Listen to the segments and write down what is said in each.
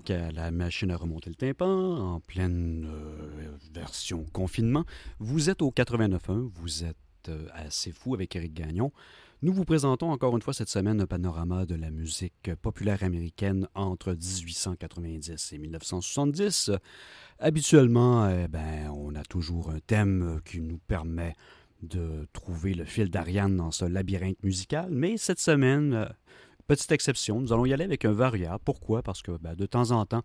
donc à la machine à remonter le tympan en pleine euh, version confinement. Vous êtes au 89.1, vous êtes euh, assez fou avec Eric Gagnon. Nous vous présentons encore une fois cette semaine un panorama de la musique populaire américaine entre 1890 et 1970. Habituellement, eh ben, on a toujours un thème qui nous permet de trouver le fil d'Ariane dans ce labyrinthe musical, mais cette semaine, Petite exception, nous allons y aller avec un variable. Pourquoi? Parce que ben, de temps en temps,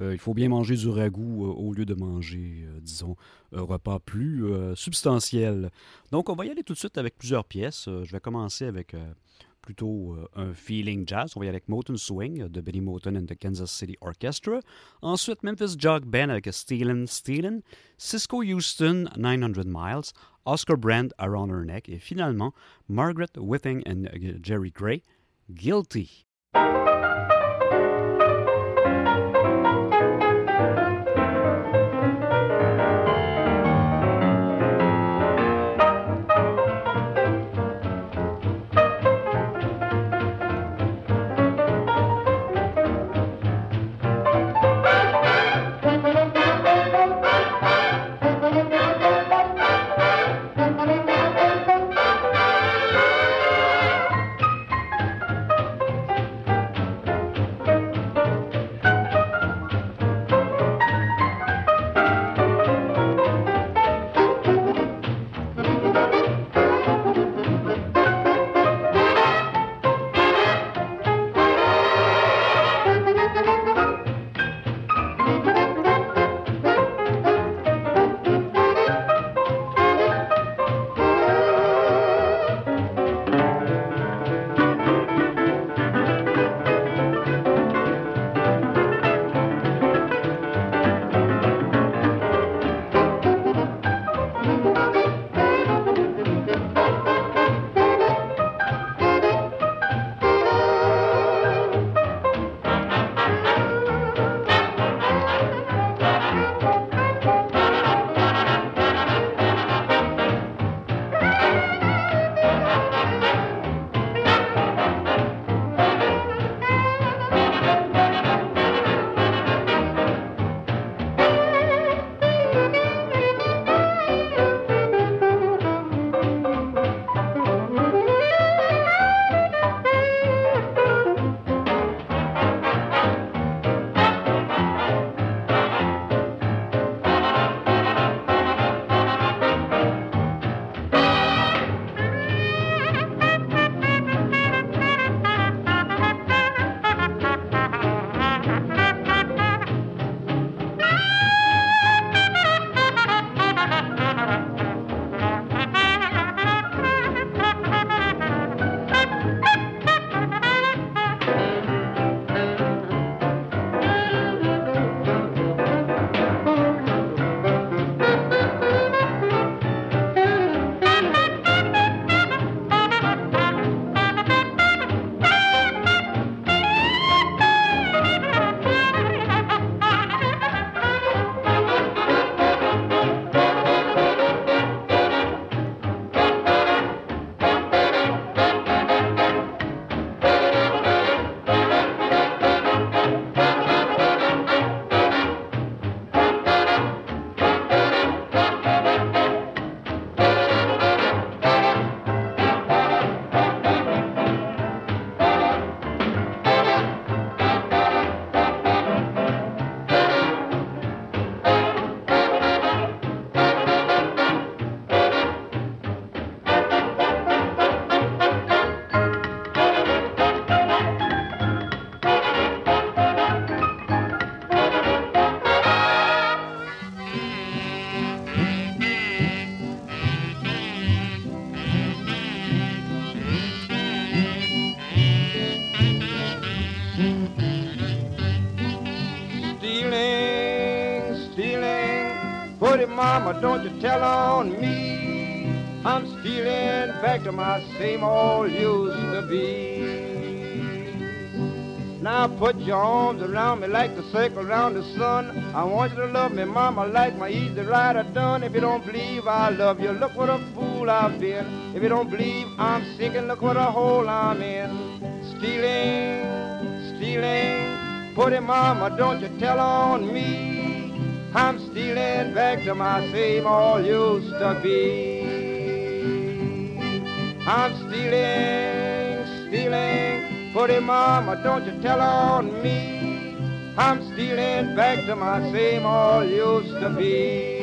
euh, il faut bien manger du ragoût euh, au lieu de manger, euh, disons, un repas plus substantiel. Donc, on va y aller tout de suite avec plusieurs pièces. je vais commencer avec plutôt un feeling jazz. On va y aller avec Motown Swing de Benny Motown and the Kansas City Orchestra. Ensuite, Memphis Jog Band avec Steelin' Steelin', Cisco Houston 900 Miles, Oscar Brand Around Her Neck et finalement Margaret Whiting and Jerry Gray guilty. Mama, don't you tell on me. I'm stealing back to my same old used to be. Now put your arms around me like the circle around the sun. I want you to love me, mama, like my easy rider done. If you don't believe I love you, look what a fool I've been. If you don't believe I'm sinking, look what a hole I'm in. Stealing, stealing Put mama, don't you tell on me. I'm stealing back to my same old used to be. I'm stealing, stealing. Put mama, don't you tell on me. I'm stealing back to my same old used to be.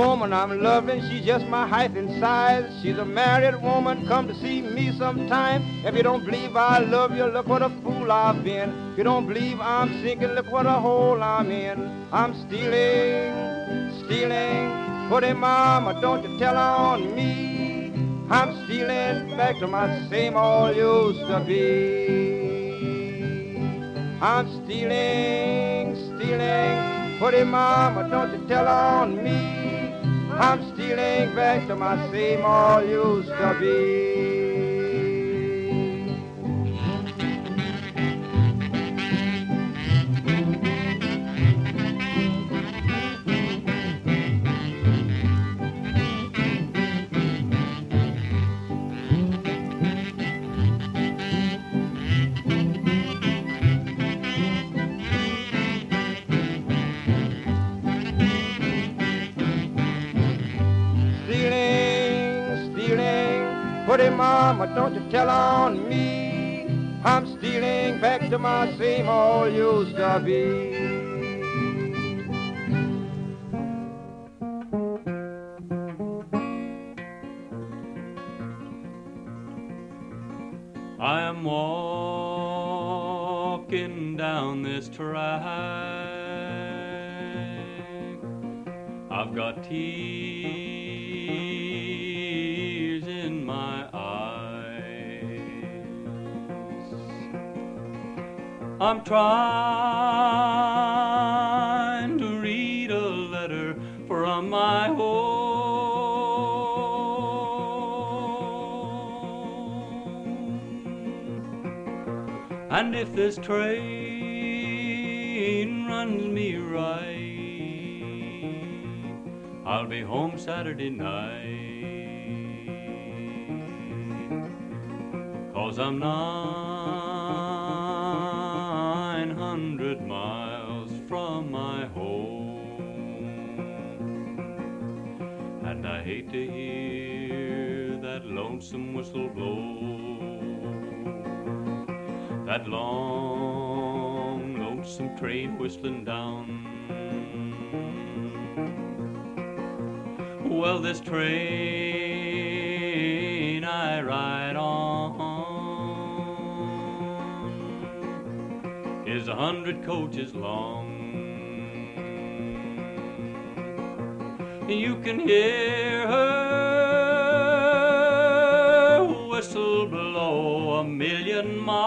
Woman I'm loving, she's just my height and size. She's a married woman, come to see me sometime. If you don't believe I love you, look what a fool I've been. If you don't believe I'm sinking, look what a hole I'm in. I'm stealing, stealing. Put him, mama, don't you tell on me. I'm stealing back to my same old used to be. I'm stealing, stealing. Put him, mama, don't you tell on me. I'm stealing back to my same old used to be. Mama, don't you tell on me. I'm stealing back to my same old used to be. I am walking down this track. I've got tears I'm trying to read a letter from my home. And if this train runs me right, I'll be home Saturday night. Cause I'm not to hear that lonesome whistle blow. That long, lonesome train whistling down. Well, this train I ride is a hundred coaches long. you can hear her whistle blow a million miles.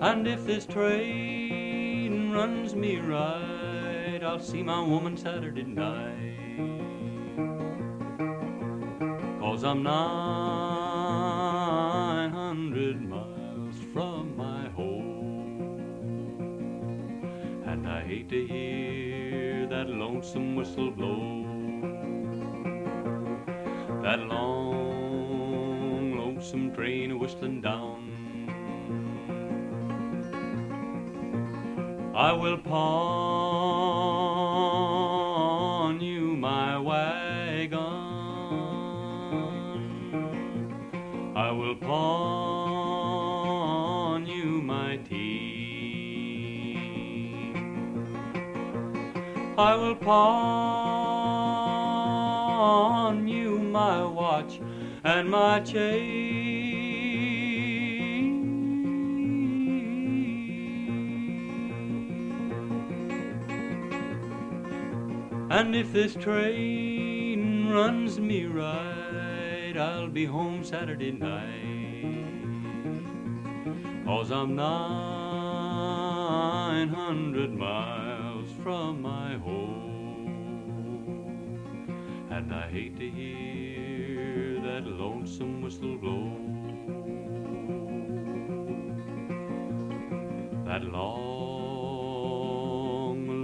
And if this train runs me right, I'll see my woman Saturday night. Cause I'm nine hundred miles from my home And I hate to hear that lonesome whistle blow. That long, lonesome train whistling down. I will pawn will pawn you, my teeth. I will pawn you my watch and my chain. And if this train runs me right, I'll be home Saturday night. Cause I'm 900 miles from my home. And I hate to hear that lonesome whistle blow. That long,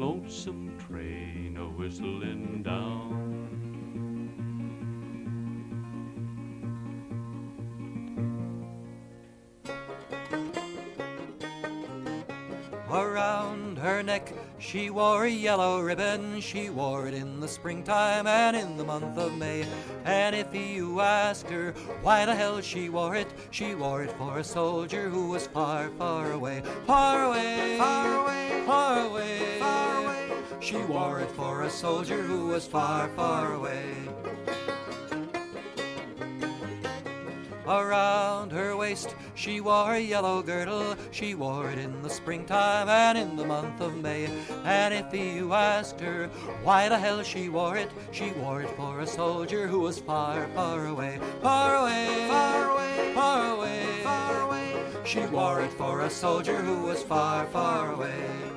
lonesome train a whistling down. She wore a yellow ribbon. She wore it in the springtime and in the month of May. And if you ask her why the hell she wore it, she wore it for a soldier who was far, far away. Far away, far away, far away, far away. She wore it for a soldier who was far, far away. Around her waist she wore a yellow girdle. She wore it in the springtime and in the month of May. And if you asked her why the hell she wore it, she wore it for a soldier who was far, far away. Far away, far away, far away, far away. She wore it for a soldier who was far, far away.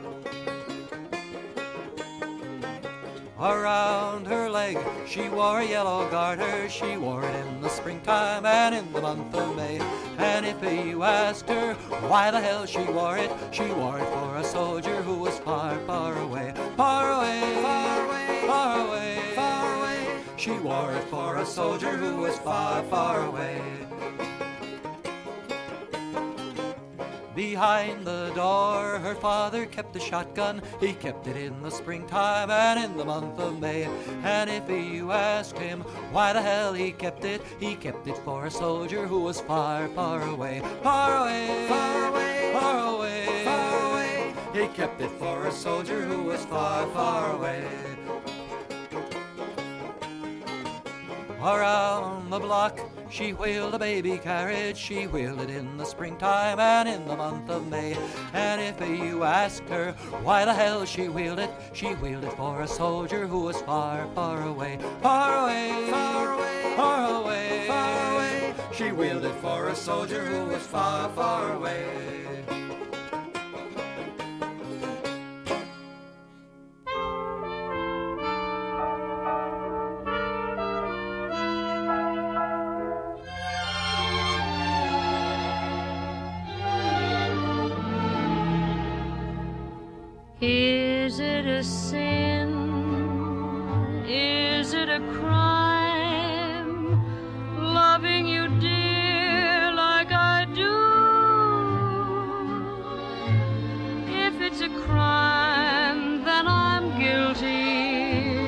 Around her leg she wore a yellow garter. She wore it in the springtime and in the month of May. And if you asked her why the hell she wore it, she wore it for a soldier who was far, far away. Far away, far away, far away, far away. She wore it for a soldier who was far, far away. Behind the door, her father kept a shotgun. He kept it in the springtime and in the month of May. And if you asked him why the hell he kept it, he kept it for a soldier who was far, far away. Far away, far away, far away, far away. He kept it for a soldier who was far, far away. Around the block, she wheeled a baby carriage. She wheeled it in the springtime and in the month of May. And if you asked her why the hell she wheeled it, she wheeled it for a soldier who was far, far away. Far away, far away, far away, far away. She wheeled it for a soldier who was far, far away. A crime? Loving you, dear, like I do. If it's a crime, then I'm guilty.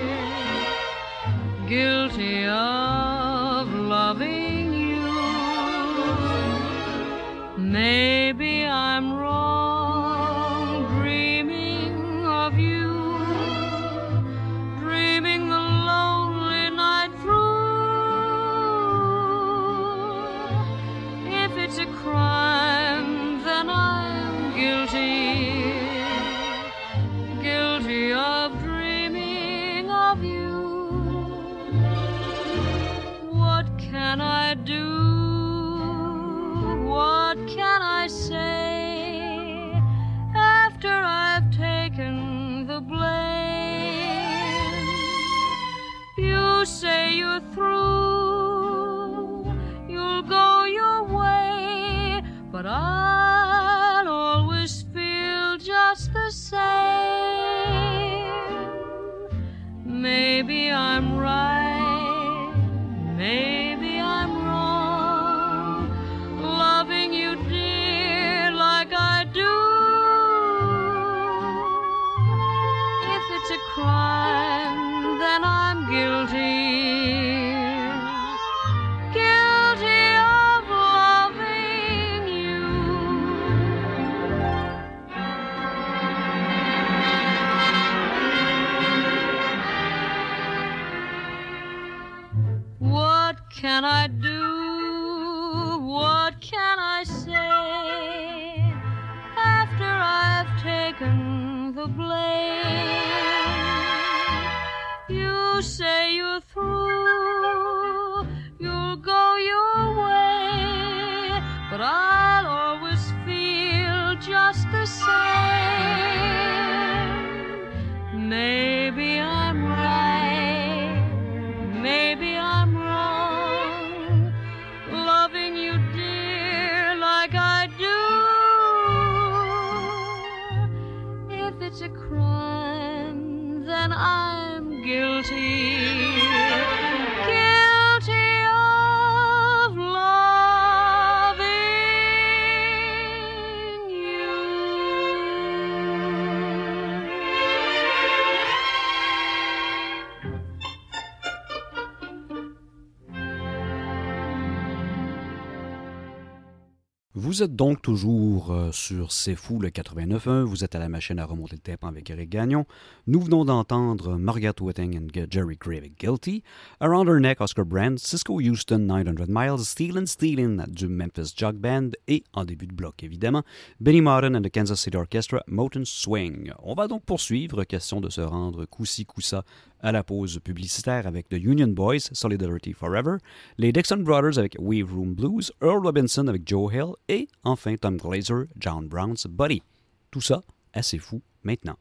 Guilty of loving you. Vous êtes donc toujours euh, sur C'est Fou le 89.1. Vous êtes à la machine à remonter le tympan avec Eric Gagnon. Nous venons d'entendre Margaret Whiting and Jerry avec Guilty. Around Her Neck, Oscar Brand, Cisco Houston, 900 Miles, Steelin' Steelin' du Memphis Jug Band et, en début de bloc évidemment, Benny Martin and the Kansas City Orchestra, Mountain Swing. On va donc poursuivre, question de se rendre coup-ci coup-ça à la pause publicitaire avec The Union Boys, Solidarity Forever, les Dixon Brothers avec Wave Room Blues, Earl Robinson avec Joe Hill et enfin Tom Glazer, John Brown's Buddy. Tout ça assez fou maintenant.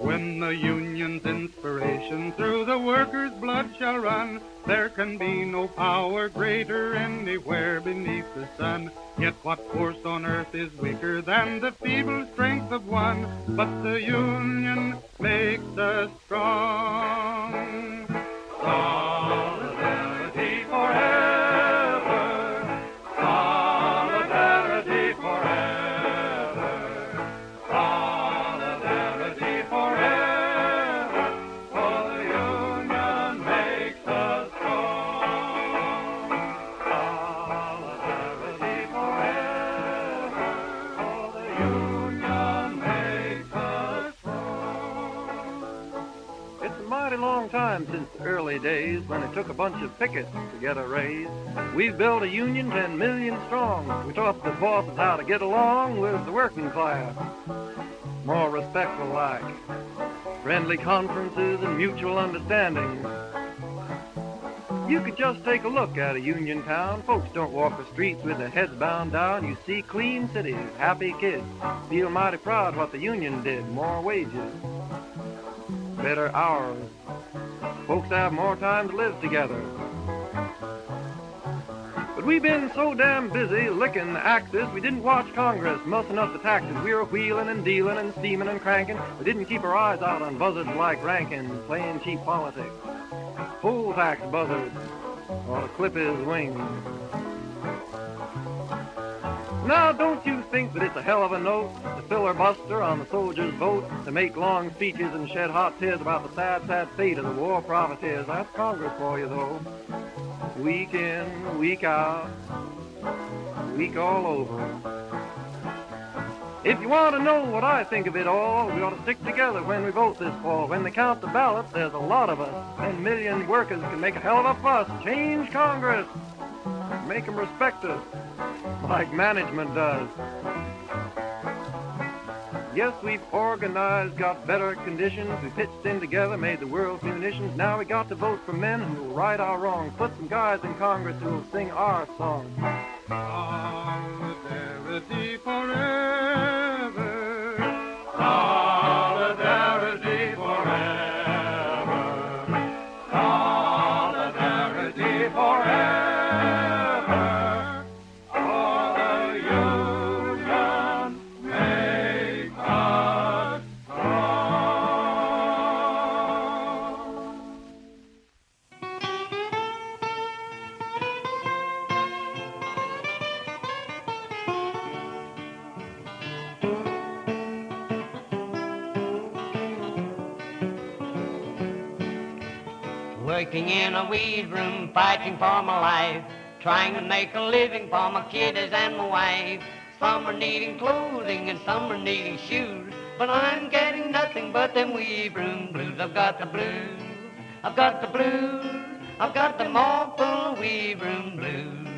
When the union's inspiration through the workers' blood shall run, there can be no power greater anywhere beneath the sun. Yet what force on earth is weaker than the feeble strength of one? But the union makes us strong. Took a bunch of pickets to get a raise. We've built a union ten million strong. We taught the bosses how to get along with the working class. More respectful like. Friendly conferences and mutual understanding. You could just take a look at a union town. Folks don't walk the streets with their heads bowed down. You see clean cities, happy kids. Feel mighty proud what the union did. More wages, better hours. Folks have more time to live together. But we've been so damn busy licking the axes, we didn't watch Congress mussing up the taxes. We were wheeling and dealing and steaming and cranking. We didn't keep our eyes out on buzzards like Rankin, playing cheap politics. Poll tax buzzards ought to clip his wings. Now, don't you think that it's a hell of a note to filibuster on the soldiers' vote, to make long speeches and shed hot tears about the sad, sad fate of the war profiteers? That's Congress for you, though. Week in, week out, week all over. If you want to know what I think of it all, we ought to stick together when we vote this fall. When they count the ballots, there's a lot of us. Ten million workers can make a hell of a fuss. Change Congress. Make them respect us like management does. Yes, we've organized, got better conditions. We pitched in together, made the world's munitions. Now we got to vote for men who will right our wrongs. Put some guys in Congress who will sing our song. Solidarity forever. A weed room, fighting for my life. Trying to make a living for my kiddies and my wife. Some are needing clothing and some are needing shoes. But I'm getting nothing but them weed room blues. I've got the blues. I've got the blues. I've got them of weed room blues.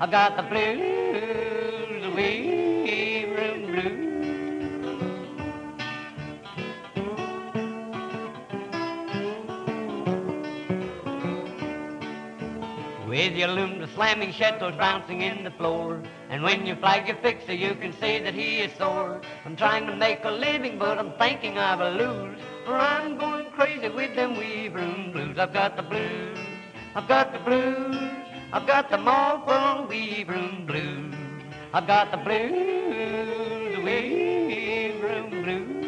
I've got the blues, the weed room blues. With your aluminum slamming shadows bouncing in the floor. And when you flag your fixer, you can see that he is sore. I'm trying to make a living, but I'm thinking I will lose. For I'm going crazy with them weave room blues. I've got the blues. I've got the blues. I've got the Marlboro weave room blues. I've got the blues, the weave room blues.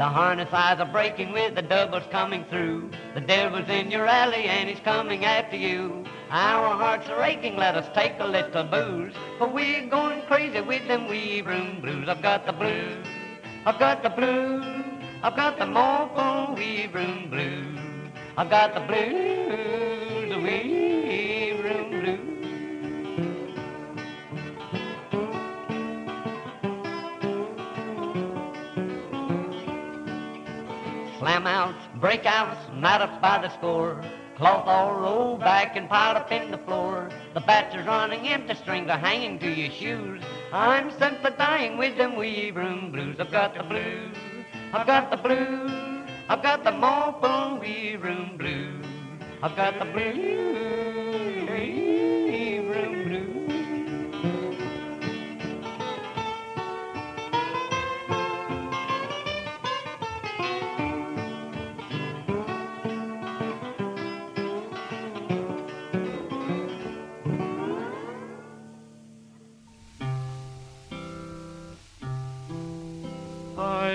The harness eyes are breaking with the doubles coming through. The devil's in your alley and he's coming after you. Our hearts are aching, let us take a little booze. For we're going crazy with them weave room blues. I've got the blues, I've got the blues, I've got the Morphle weave room blues. I've got the blues, the weave Slam outs, breakouts, night ups by the score. Cloth all rolled back and piled up in the floor. The bats are running empty, strings are hanging to your shoes. I'm simply dying with them weave room blues. I've got the blues, I've got the blues, I've got the Marlboro weave room blues. I've got the blues,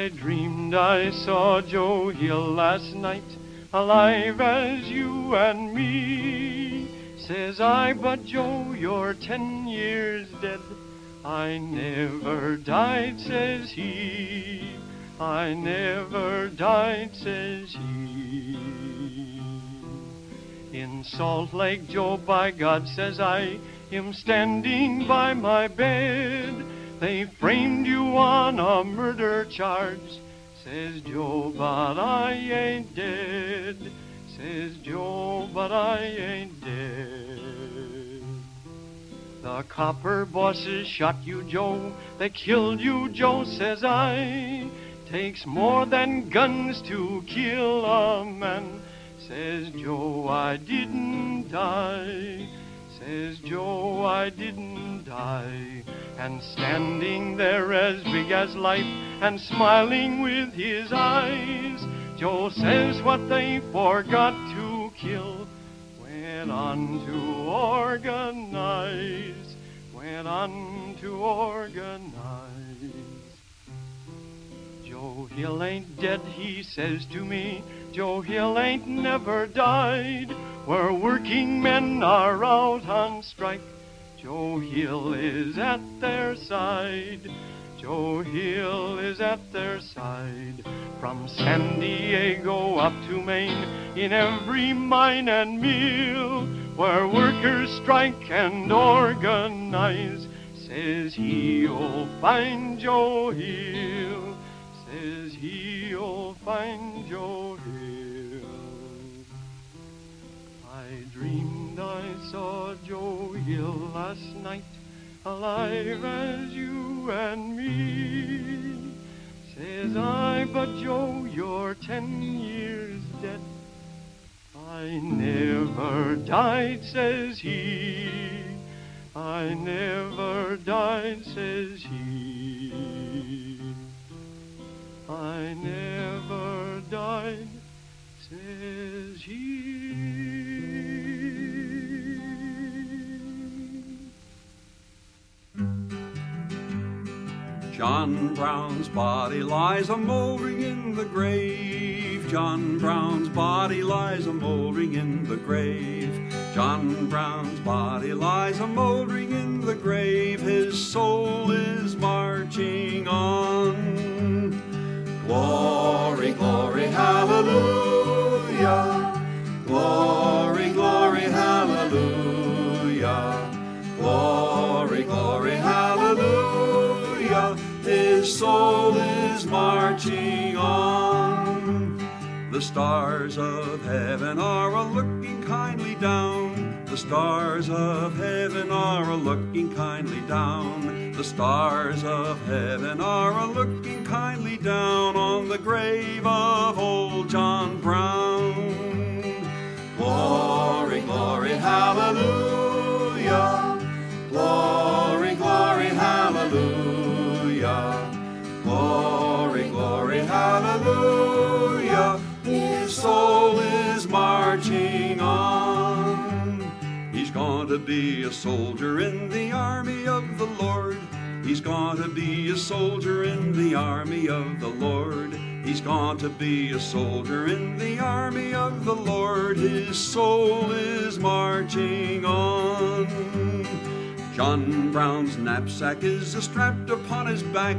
I dreamed I saw Joe Hill last night, alive as you and me. Says I, but Joe, you're ten years dead. I never died, says he. I never died, says he. In Salt Lake, Joe, by God, says I, him standing by my bed. They framed you on a murder charge, says Joe, but I ain't dead. Says Joe, but I ain't dead. The copper bosses shot you, Joe. They killed you, Joe, says I. Takes more than guns to kill a man, says Joe, I didn't die. Says Joe, I didn't die. And standing there as big as life and smiling with his eyes, Joe says what they forgot to kill went on to organize, went on to organize. Joe Hill ain't dead, he says to me. Joe Hill ain't never died. Where working men are out on strike, Joe Hill is at their side. Joe Hill is at their side. From San Diego up to Maine, in every mine and mill, where workers strike and organize, says he'll oh, find Joe Hill. Says he'll oh, find Joe Hill. I dreamed I saw Joe Hill last night, alive as you and me. Says I, but Joe, you're ten years dead. I never died, says he. I never died, says he. I never died, says he. John Brown's body lies a mouldering in the grave. John Brown's body lies a mouldering in the grave. John Brown's body lies a mouldering in the grave. His soul is marching on. Glory, glory, hallelujah. Glory, glory, hallelujah. Soul is marching on. The stars of heaven are a looking kindly down. The stars of heaven are a looking kindly down. The stars of heaven are a looking kindly down on the grave of old John Brown. Glory, glory, hallelujah. Glory, hallelujah. His soul is marching on. He's going to be a soldier in the army of the Lord. He's going to be a soldier in the army of the Lord. He's going to be a soldier in the army of the Lord. His soul is marching on. John Brown's knapsack is strapped upon his back.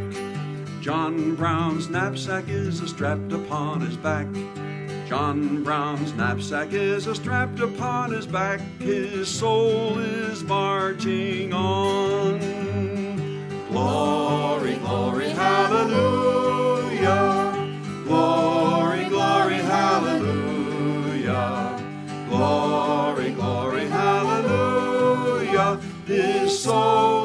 John Brown's knapsack is strapped upon his back. John Brown's knapsack is strapped upon his back. His soul is marching on. Glory, glory, hallelujah. Glory, glory, hallelujah. Glory, glory, hallelujah. His soul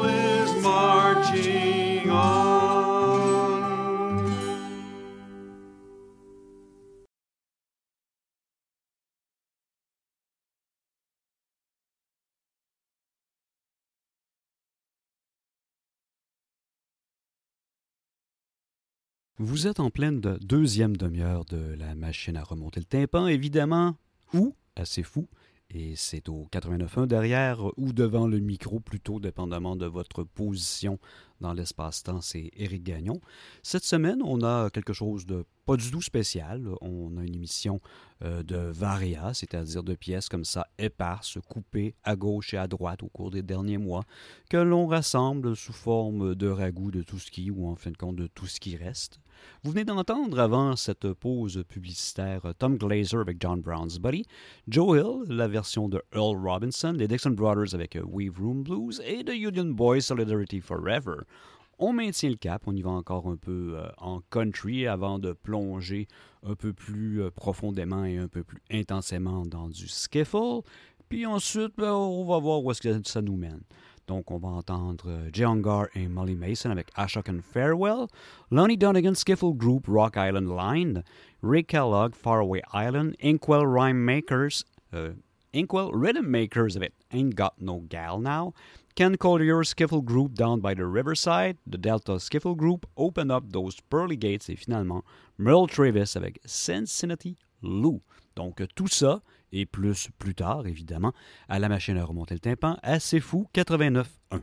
Vous êtes en pleine de- deuxième demi-heure de la machine à remonter le tympan, évidemment, ou assez fou, et c'est au 89.1 derrière ou devant le micro, plutôt dépendamment de votre position dans l'espace-temps, c'est Éric Gagnon. Cette semaine, on a quelque chose de pas du tout spécial. On a une émission euh, de varia, c'est-à-dire de pièces comme ça éparses, coupées à gauche et à droite au cours des derniers mois, que l'on rassemble sous forme de ragoût de tout ce qui, ou en fin de compte de tout ce qui reste. Vous venez d'entendre avant cette pause publicitaire Tom Glazer avec John Brown's Buddy, Joe Hill, la version de Earl Robinson, les Dixon Brothers avec euh, Weave Room Blues et The Union Boys Solidarity Forever. On maintient le cap, on y va encore un peu euh, en country avant de plonger un peu plus euh, profondément et un peu plus intensément dans du skiffle. Puis ensuite, ben, on va voir où est-ce ça nous mène. Donc, on va entendre euh, Jay Ungar et Molly Mason avec Ashok and Farewell, Lonnie Donegan Skiffle Group Rock Island Line, Ray Kellogg Faraway Island, Inkwell Rhyme Makers, Inkwell Rhythm Makers avec Ain't Got No Gal Now, Ken Collier Skiffle Group Down by the Riverside, The Delta Skiffle Group Open Up Those Pearly Gates et finalement Merle Travis avec Cincinnati Lou. Donc tout ça et plus plus tard évidemment à la machine à remonter le tympan C'est Fou 89.1.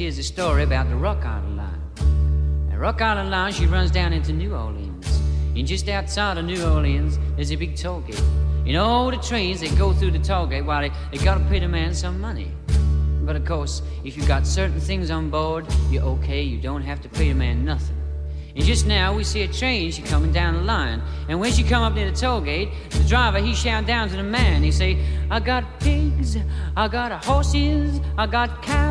here's a story about the Rock Island line. The Rock Island line, she runs down into New Orleans. And just outside of New Orleans, there's a big toll gate. And all the trains that go through the toll gate, well, they, they gotta pay the man some money. But of course, if you got certain things on board, you're okay, you don't have to pay the man nothing. And just now we see a train, she coming down the line. And when she come up near the toll gate, the driver he shout down to the man. He say, I got pigs, I got horses, I got cows,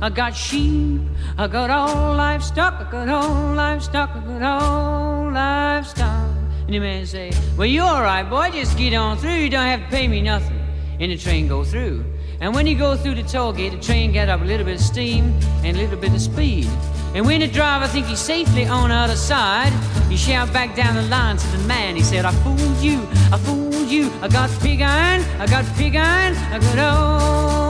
I got sheep, I got all livestock, I got all livestock, I got all livestock. And the man say, Well, you're all right, boy, just get on through, you don't have to pay me nothing. And the train go through. And when you go through the toll gate, the train got up a little bit of steam and a little bit of speed. And when the driver think he's safely on the other side, he shout back down the line to the man. He said, I fooled you, I fooled you. I got pig iron, I got pig iron, I got old.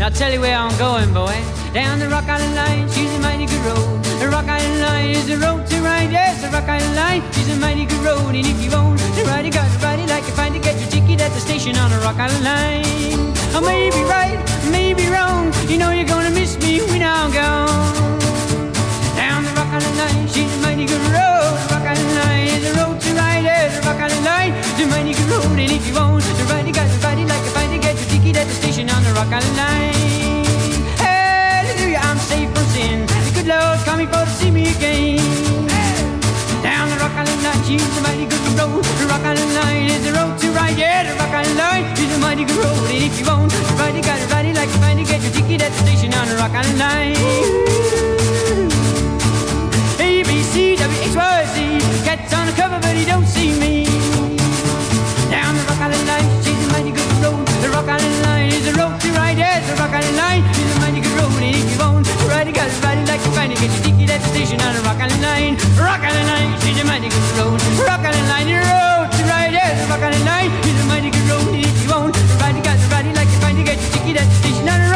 Now I'll tell you where I'm going, boy. Down the Rock Island Line, she's a mighty good road. The Rock Island Line is the road to ride. Yes, the Rock Island Line, she's a mighty good road. And if you own the ride, you got to ride it like you find to get your ticket at the station on the Rock Island Line. I may be right, may be wrong. You know you're gonna miss me when I'm gone. Down the Rock Island Line, she's a mighty good road. The Rock Island Line is the road to ride. Yes, the Rock Island Line is a mighty good road. And if you own the ride, you got to ride it like ticket at the station on the Rock Island Line. Hallelujah, I'm safe from sin. The good Lord coming for to see me again. Down the Rock Island Line, she's a mighty good road. The Rock Island Line is the road to ride. Yeah, the Rock Island Line is a mighty good road. And if you won't ride it, gotta ride it like you find to get your ticket at the station on the Rock Island Line. A B C W X Y Z. Cat's on the cover, but he don't see me. Down the Rock Island Line, she's a mighty good road. The Rock Island Line is the road to ride. Yes, the Rock Island Line is a mighty good road. And if you won't ride it, gotta ride it like you find to get your ticket at the station on the Rock Island Line. Rock Island Line, she's a mighty good road. Rock Island Line, the road to ride. Yes, the Rock Island Line is a mighty good road. And if you won't ride it, gotta ride it like you find to get your ticket at the station on the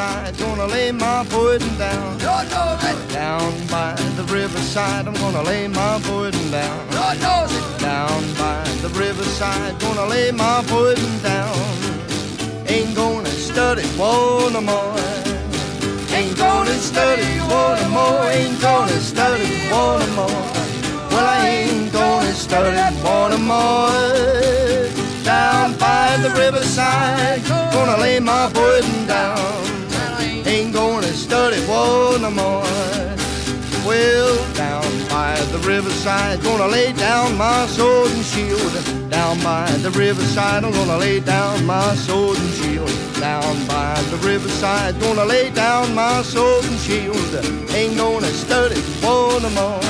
riverside, gonna lay my burden down. Lord knows it. Down by the riverside, I'm gonna lay my burden down. Lord knows it. Down by the riverside, gonna lay my burden down. Ain't gonna study war no more. Ain't gonna study war no more. Ain't gonna study war no more. Well, I ain't gonna study war no more. Down by the riverside, no more. Well, down by the riverside, gonna lay down my sword and shield. Down by the riverside, I'm gonna lay down my sword and shield. Down by the riverside, gonna lay down my sword and shield. Ain't gonna study war no more.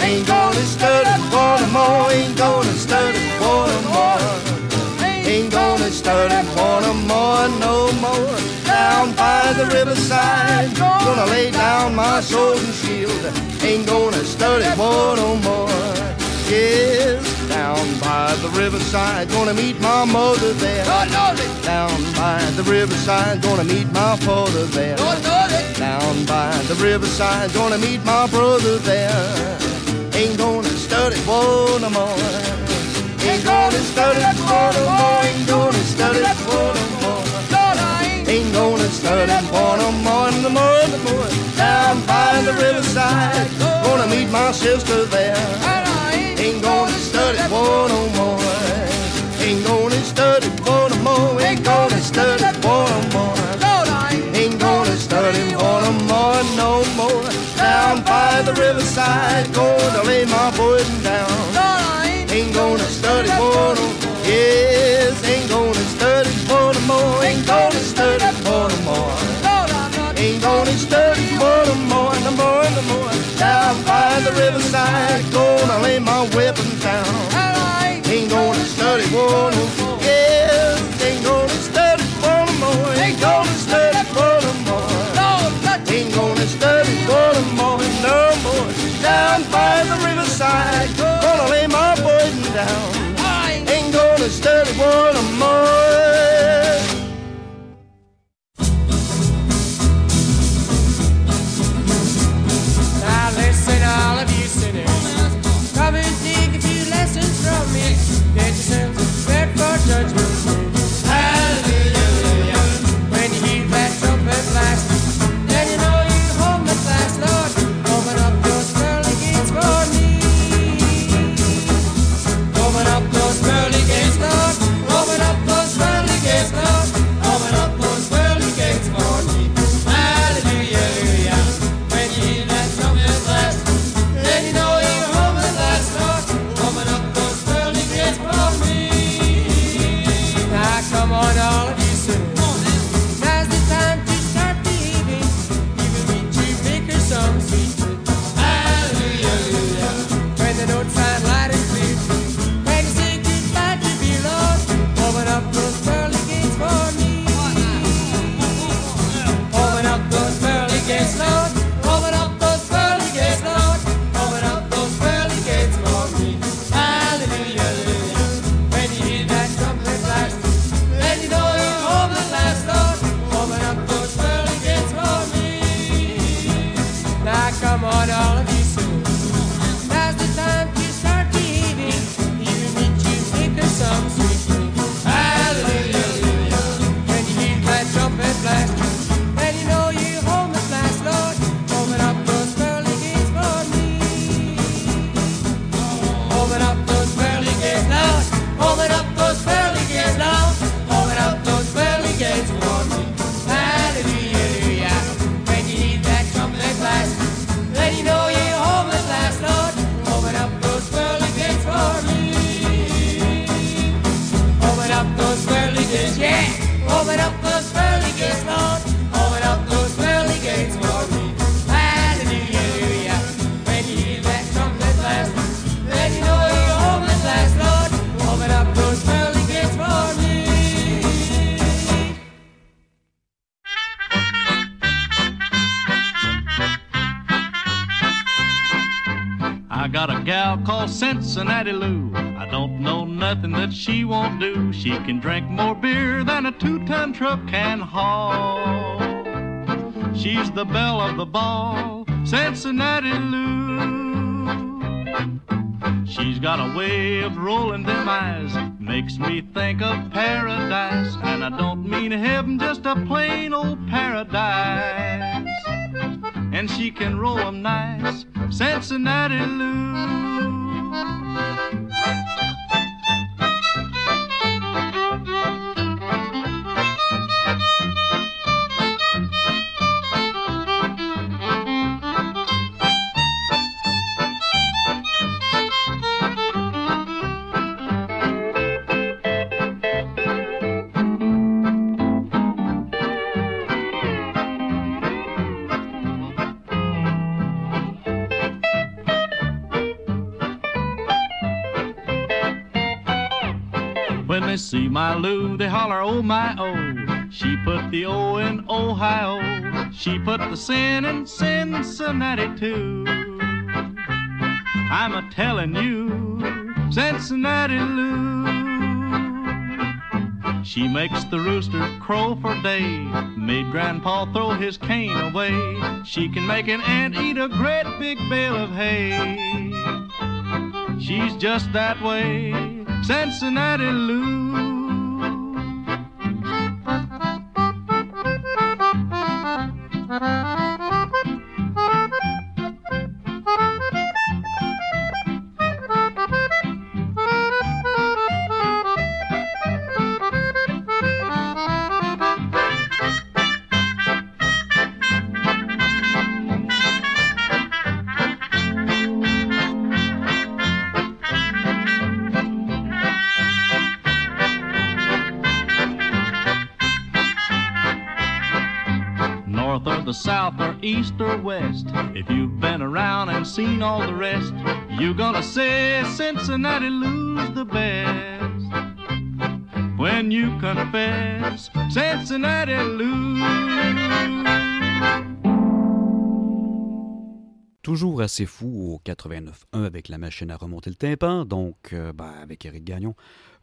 Ain't gonna study war no more. Ain't gonna study war no more. Ain't gonna study war no more, no more. Down by the riverside, gonna lay down my sword and shield. Ain't gonna study war no more. Yes, down by the riverside, gonna meet my mother there. Down by the riverside, gonna meet my father there. Down by the riverside, gonna meet my brother there. Ain't gonna study war no more. Ain't gonna study war no more. Ain't gonna study war no more. Ain't gonna study war no more, no more, no more. Down by the riverside, gonna meet my sister there. Ain't gonna study war no more. Ain't gonna study war no more. Ain't gonna study war no more. Ain't gonna study war no more, no more. Down by the riverside, gonna lay my burden down. Down by the riverside, gonna lay my weapon down. Ain't gonna study no more. Yes, ain't gonna study no more. Ain't gonna study no more. Ain't gonna study no more, no more. Down by the riverside, gonna lay my burden down. Ain't gonna study no more. She can drink more beer than a two-ton truck can haul. She's the belle of the ball, Cincinnati Lou. She's got a way of rolling them eyes, makes me think of paradise. And I don't mean heaven, just a plain old paradise. And she can roll 'em nice, Cincinnati Lou. The sin in Cincinnati too. I'm a telling you, Cincinnati Lou. She makes the rooster crow for day, made Grandpa throw his cane away. She can make an ant eat a great big bale of hay. She's just that way, Cincinnati Lou. All the rest, you're gonna say Cincinnati Lou's the best. When you confess, Cincinnati Lou. Toujours assez fou au 89.1 avec la machine à remonter le tympan, donc euh, ben, avec Éric Gagnon.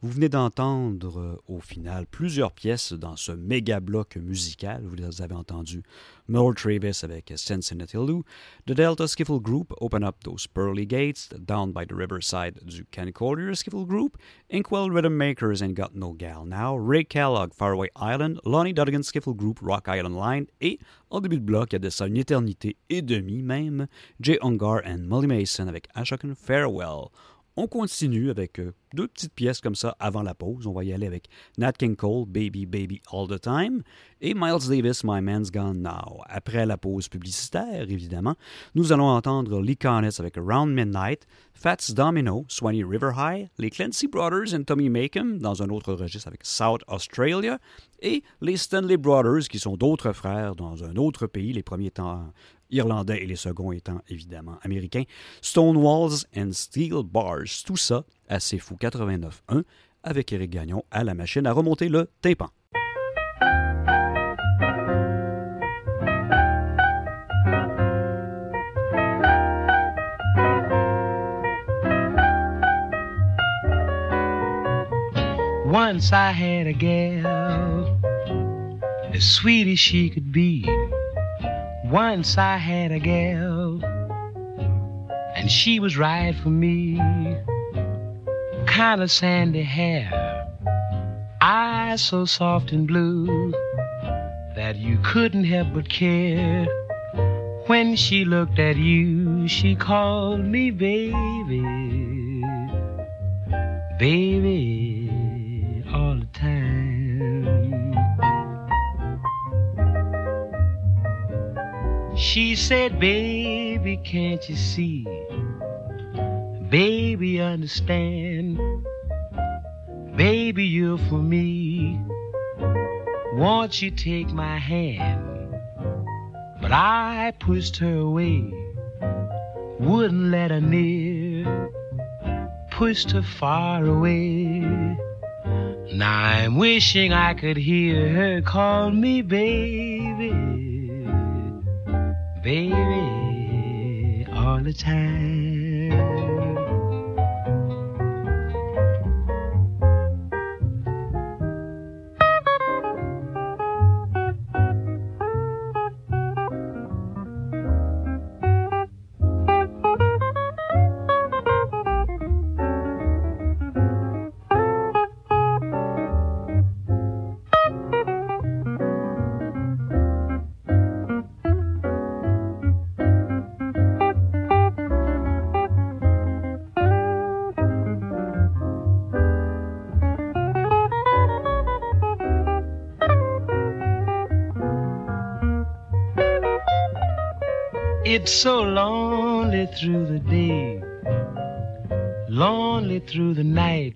Vous venez d'entendre euh, au final plusieurs pièces dans ce méga bloc musical. Vous les avez entendues. Merle Travis avec Cincinnati Lou, The Delta Skiffle Group, Open Up Those Pearly Gates, Down by the Riverside du Collier Skiffle Group, Inkwell Rhythm Makers and Got No Gal Now, Ray Kellogg, Faraway Island, Lonnie Dodigan Skiffle Group, Rock Island Line, et en début de bloc, il y a de une éternité et demie même, Jay Ungar and Molly Mason avec Ashokan Farewell. On continue avec euh, deux petites pièces comme ça avant la pause. On va y aller avec Nat King Cole, Baby Baby All the Time, et Miles Davis, My Man's Gone Now. Après la pause publicitaire, évidemment, nous allons entendre Lee Conness avec Around Midnight, Fats Domino, Swanee River High, les Clancy Brothers and Tommy Macon dans un autre registre avec South Australia, et les Stanley Brothers qui sont d'autres frères dans un autre pays, les premiers étant irlandais et les seconds étant évidemment américains. Stonewalls and Steel Bars, tout ça assez fou 89.1 avec Eric Gagnon à la machine à remonter le tympan. Once I had a gal, as sweet as she could be. Once I had a gal, and she was right for me. Kind of sandy hair, eyes so soft and blue that you couldn't help but care. When she looked at you, she called me baby, baby, all the time. She said, Baby, can't you see? Baby, understand. Baby, you're for me. Won't you take my hand? But I pushed her away, wouldn't let her near, pushed her far away. Now I'm wishing I could hear her call me baby baby, all the time. It's so lonely through the day, lonely through the night,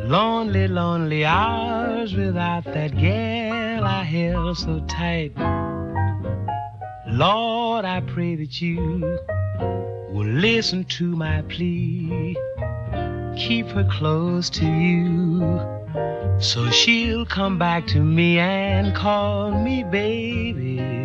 lonely, lonely hours without that gal I held so tight. Lord, I pray that you will listen to my plea. Keep her close to you so she'll come back to me and call me baby baby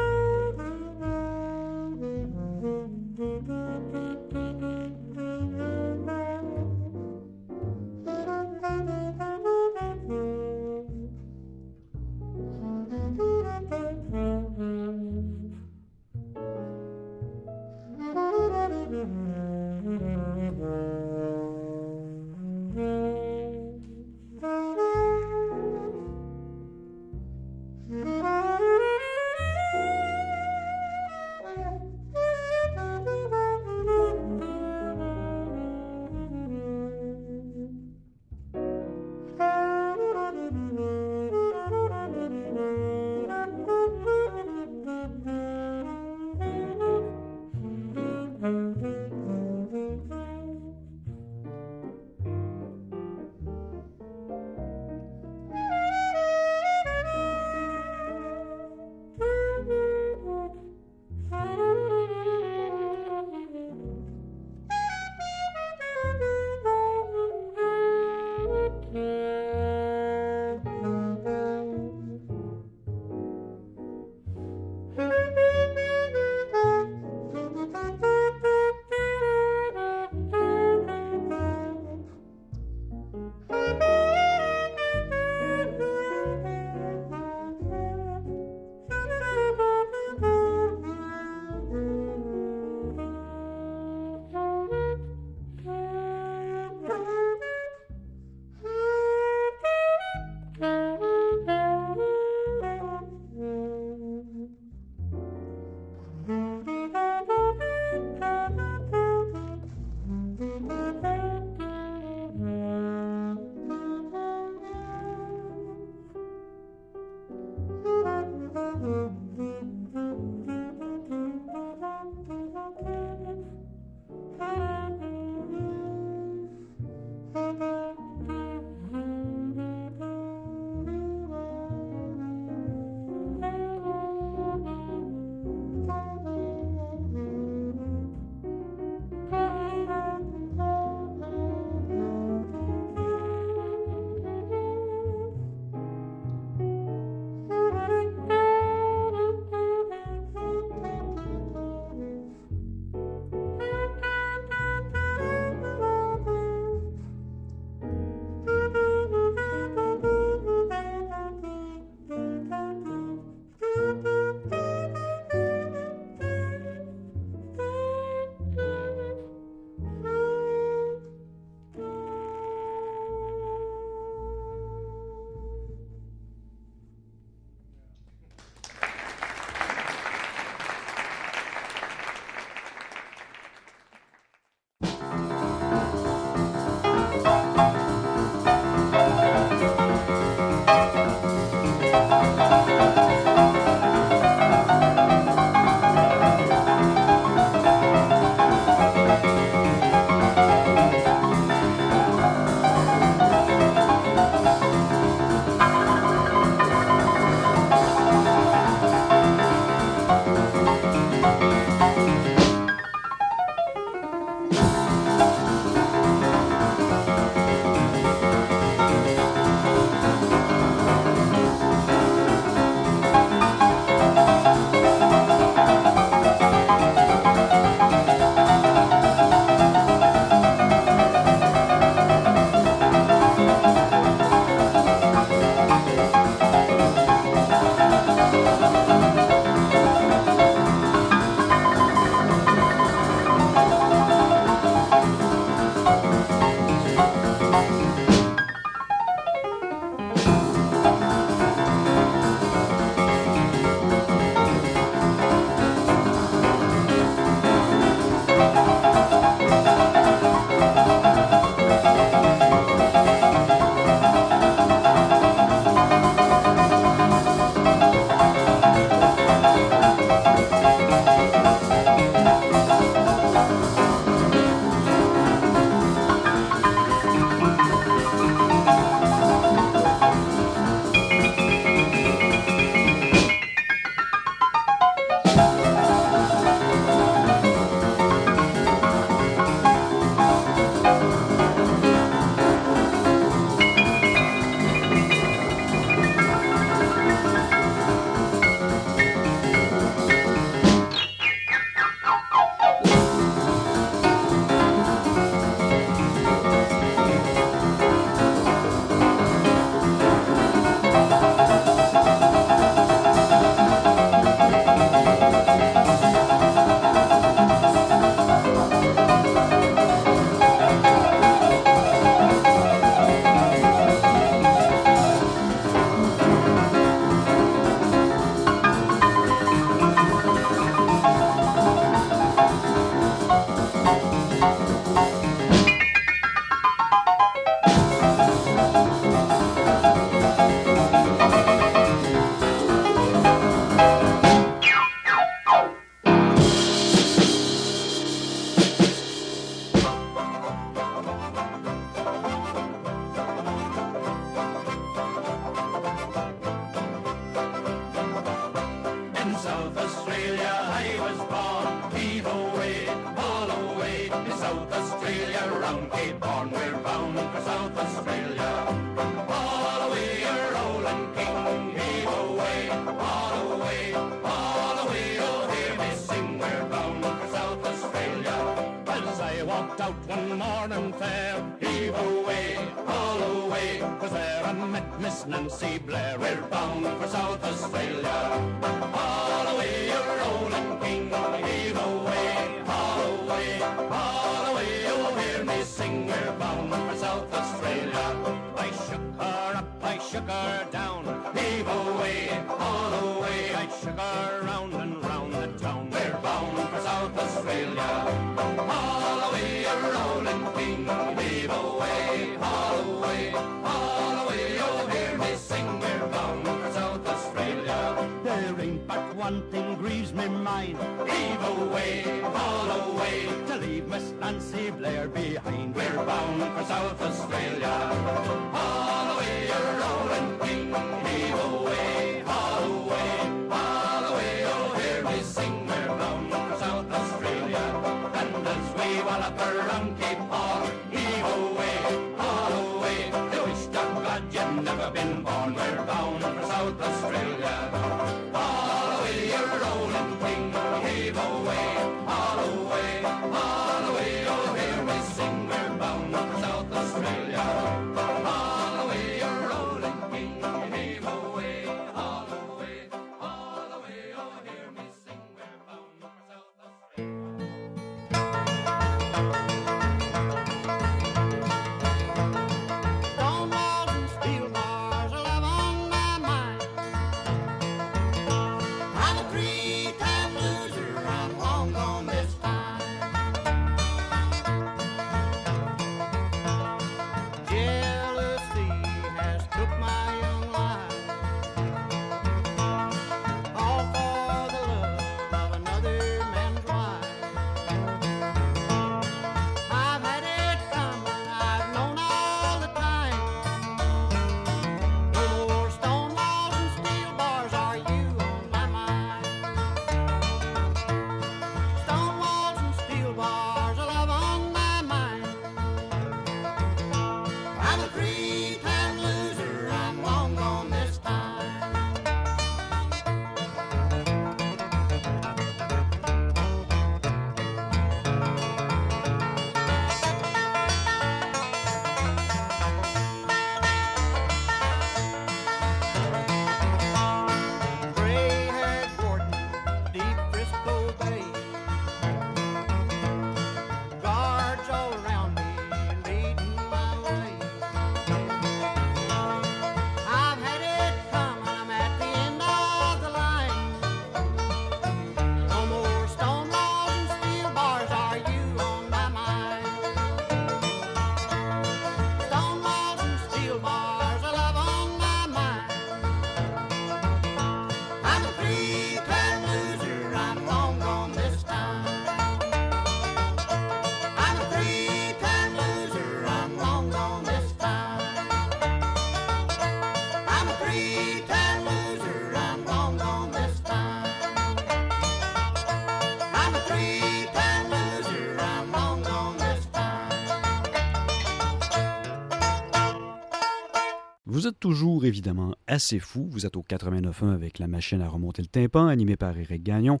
Vous êtes toujours évidemment assez fou. Vous êtes au 89.1 avec la machine à remonter le tympan, animée par Eric Gagnon.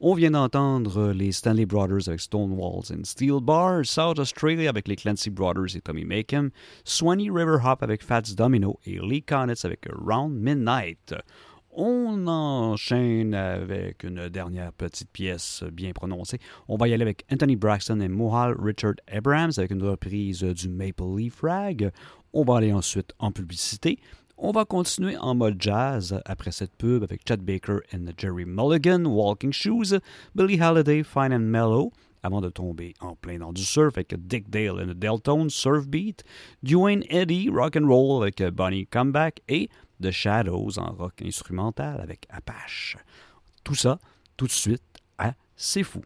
On vient d'entendre les Stanley Brothers avec Stonewalls and Steel Bars, South Australia avec les Clancy Brothers et Tommy Makem, Swanee River Hop avec Fats Domino et Lee Connets avec Around Midnight. On enchaîne avec une dernière petite pièce bien prononcée. On va y aller avec Anthony Braxton et Mohal Richard Abrams avec une reprise du Maple Leaf Rag. On va aller ensuite en publicité. On va continuer en mode jazz après cette pub avec Chad Baker and Jerry Mulligan, Walking Shoes, Billie Holiday, Fine and Mellow, avant de tomber en plein dans du surf avec Dick Dale and the Deltone Surf Beat, Dwayne Eddy, Rock and Roll avec Bonnie Comeback et The Shadows en rock instrumental avec Apache. Tout ça, tout de suite, à C'est Fou.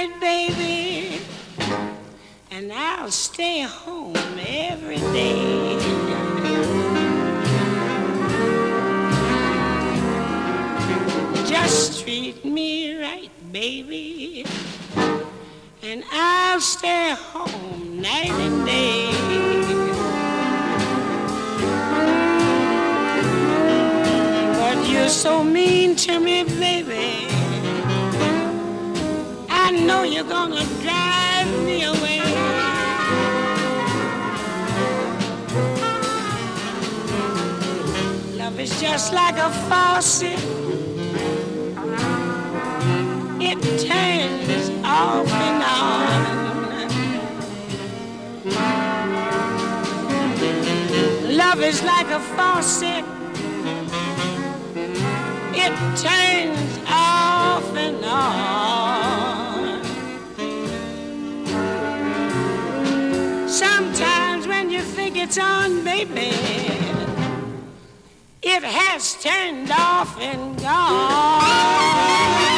night, baby. And I'll stay home every day. Just treat me right, baby. And I'll stay home night and day. But you're so mean to me, baby. Know you're gonna drive me away. Love is just like a faucet. It turns off and on. Love is like a faucet. It turns off and on. It's on, baby, it has turned off and gone.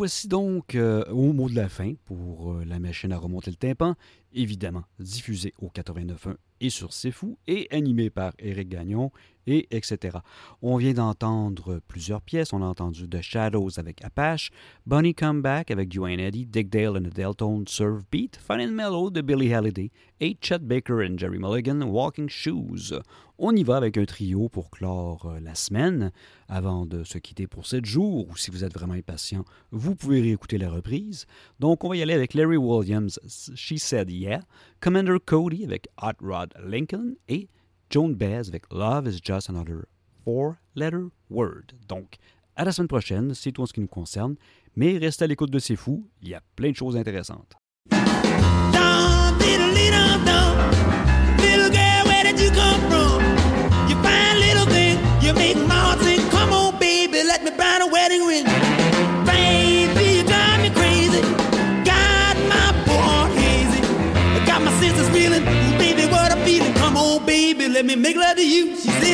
Voici donc euh, au mot de la fin pour euh, la machine à remonter le tympan, évidemment diffusé au 89.1 et sur C'est Fou et animé par Éric Gagnon et etc. On vient d'entendre plusieurs pièces. On a entendu The Shadows avec Apache, Bunny Come Back avec Duane Eddy, Dick Dale and the Deltone Surf Beat, Fun and Mellow de Billie Holiday et Chet Baker and Jerry Mulligan Walking Shoes. On y va avec un trio pour clore euh, la semaine avant de se quitter pour sept jours ou si vous êtes vraiment impatient, vous pouvez réécouter la reprise. Donc on va y aller avec Larry Williams, She Said Yeah, Commander Cody avec Hot Rod Lincoln et Joan Baez avec Love is Just Another Four-Letter Word. Donc, à la semaine prochaine, c'est tout en ce qui nous concerne, mais restez à l'écoute de C'est Fou, il y a plein de choses intéressantes. Let me make love to you. She said,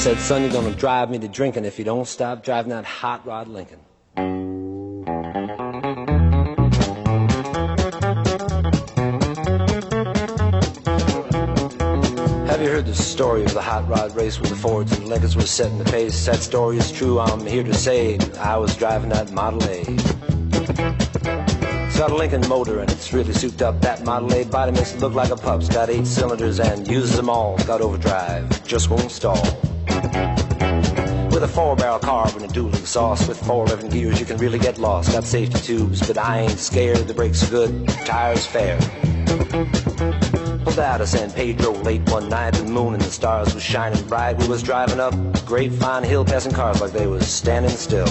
said, son, you're gonna drive me to drinking if you don't stop driving that hot rod Lincoln. Have you heard the story of the hot rod race where the Fords and Lincolns were setting the pace? That story is true, I'm here to say I was driving that Model A. It's got a Lincoln motor and it's really souped up. That Model A body makes it look like a pup's got eight cylinders and uses them all. It's got overdrive, just won't stall. Four barrel carb and a dual exhaust with four eleven gears, you can really get lost. Got safety tubes, but I ain't scared. The brakes are good, tires fair. Pulled out of San Pedro late one night. The moon and the stars was shining bright. We was driving up Grapevine Hill, passing cars like they was standing still.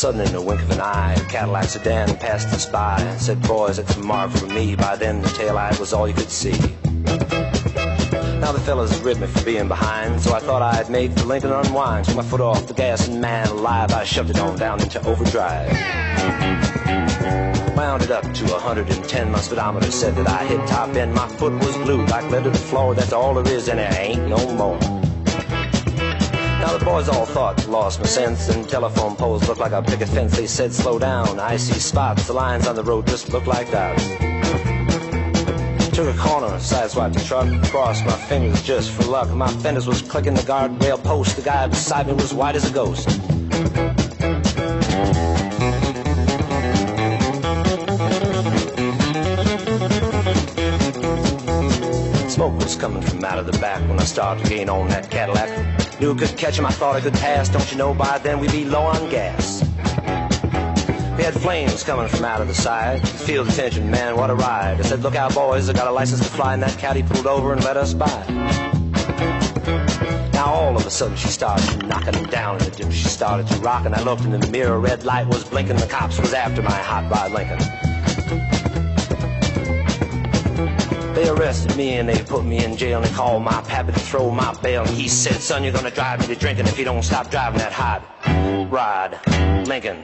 Sudden, in the wink of an eye, a Cadillac sedan passed us by. Said, boys, it's a mark for me. By then, the taillight was all you could see. Now the fellas ribbed me for being behind, so I thought I'd make the Lincoln unwind. Took my foot off the gas, and man alive, I shoved it on down into overdrive. Wound it up to 110. My speedometer said that I hit top end. My foot was blue, like lead to the floor. That's all there is, and there ain't no more. Now the boys all thought lost my sense, and telephone poles looked like a picket fence. They said slow down, I see spots. The lines on the road just look like dots. Took a corner, sideswiped the truck, crossed my fingers just for luck. My fenders was clicking the guardrail post. The guy beside me was white as a ghost. Smoke was coming from out of the back when I started to gain on that Cadillac. Knew I could catch him, I thought I could pass. Don't you know by then we'd be low on gas. We had flames coming from out of the side. Feel the tension, man, what a ride. I said, look out, boys, I got a license to fly, and that caddy pulled over and let us by. Now all of a sudden she started knocking down in the dim. She started to rock, and I looked in the mirror. Red light was blinking. The cops was after my hot rod Lincoln. They arrested me and they put me in jail and called my pappy to throw my bail. And he said, son, you're gonna drive me to drinking if you don't stop driving that hot rod, Lincoln.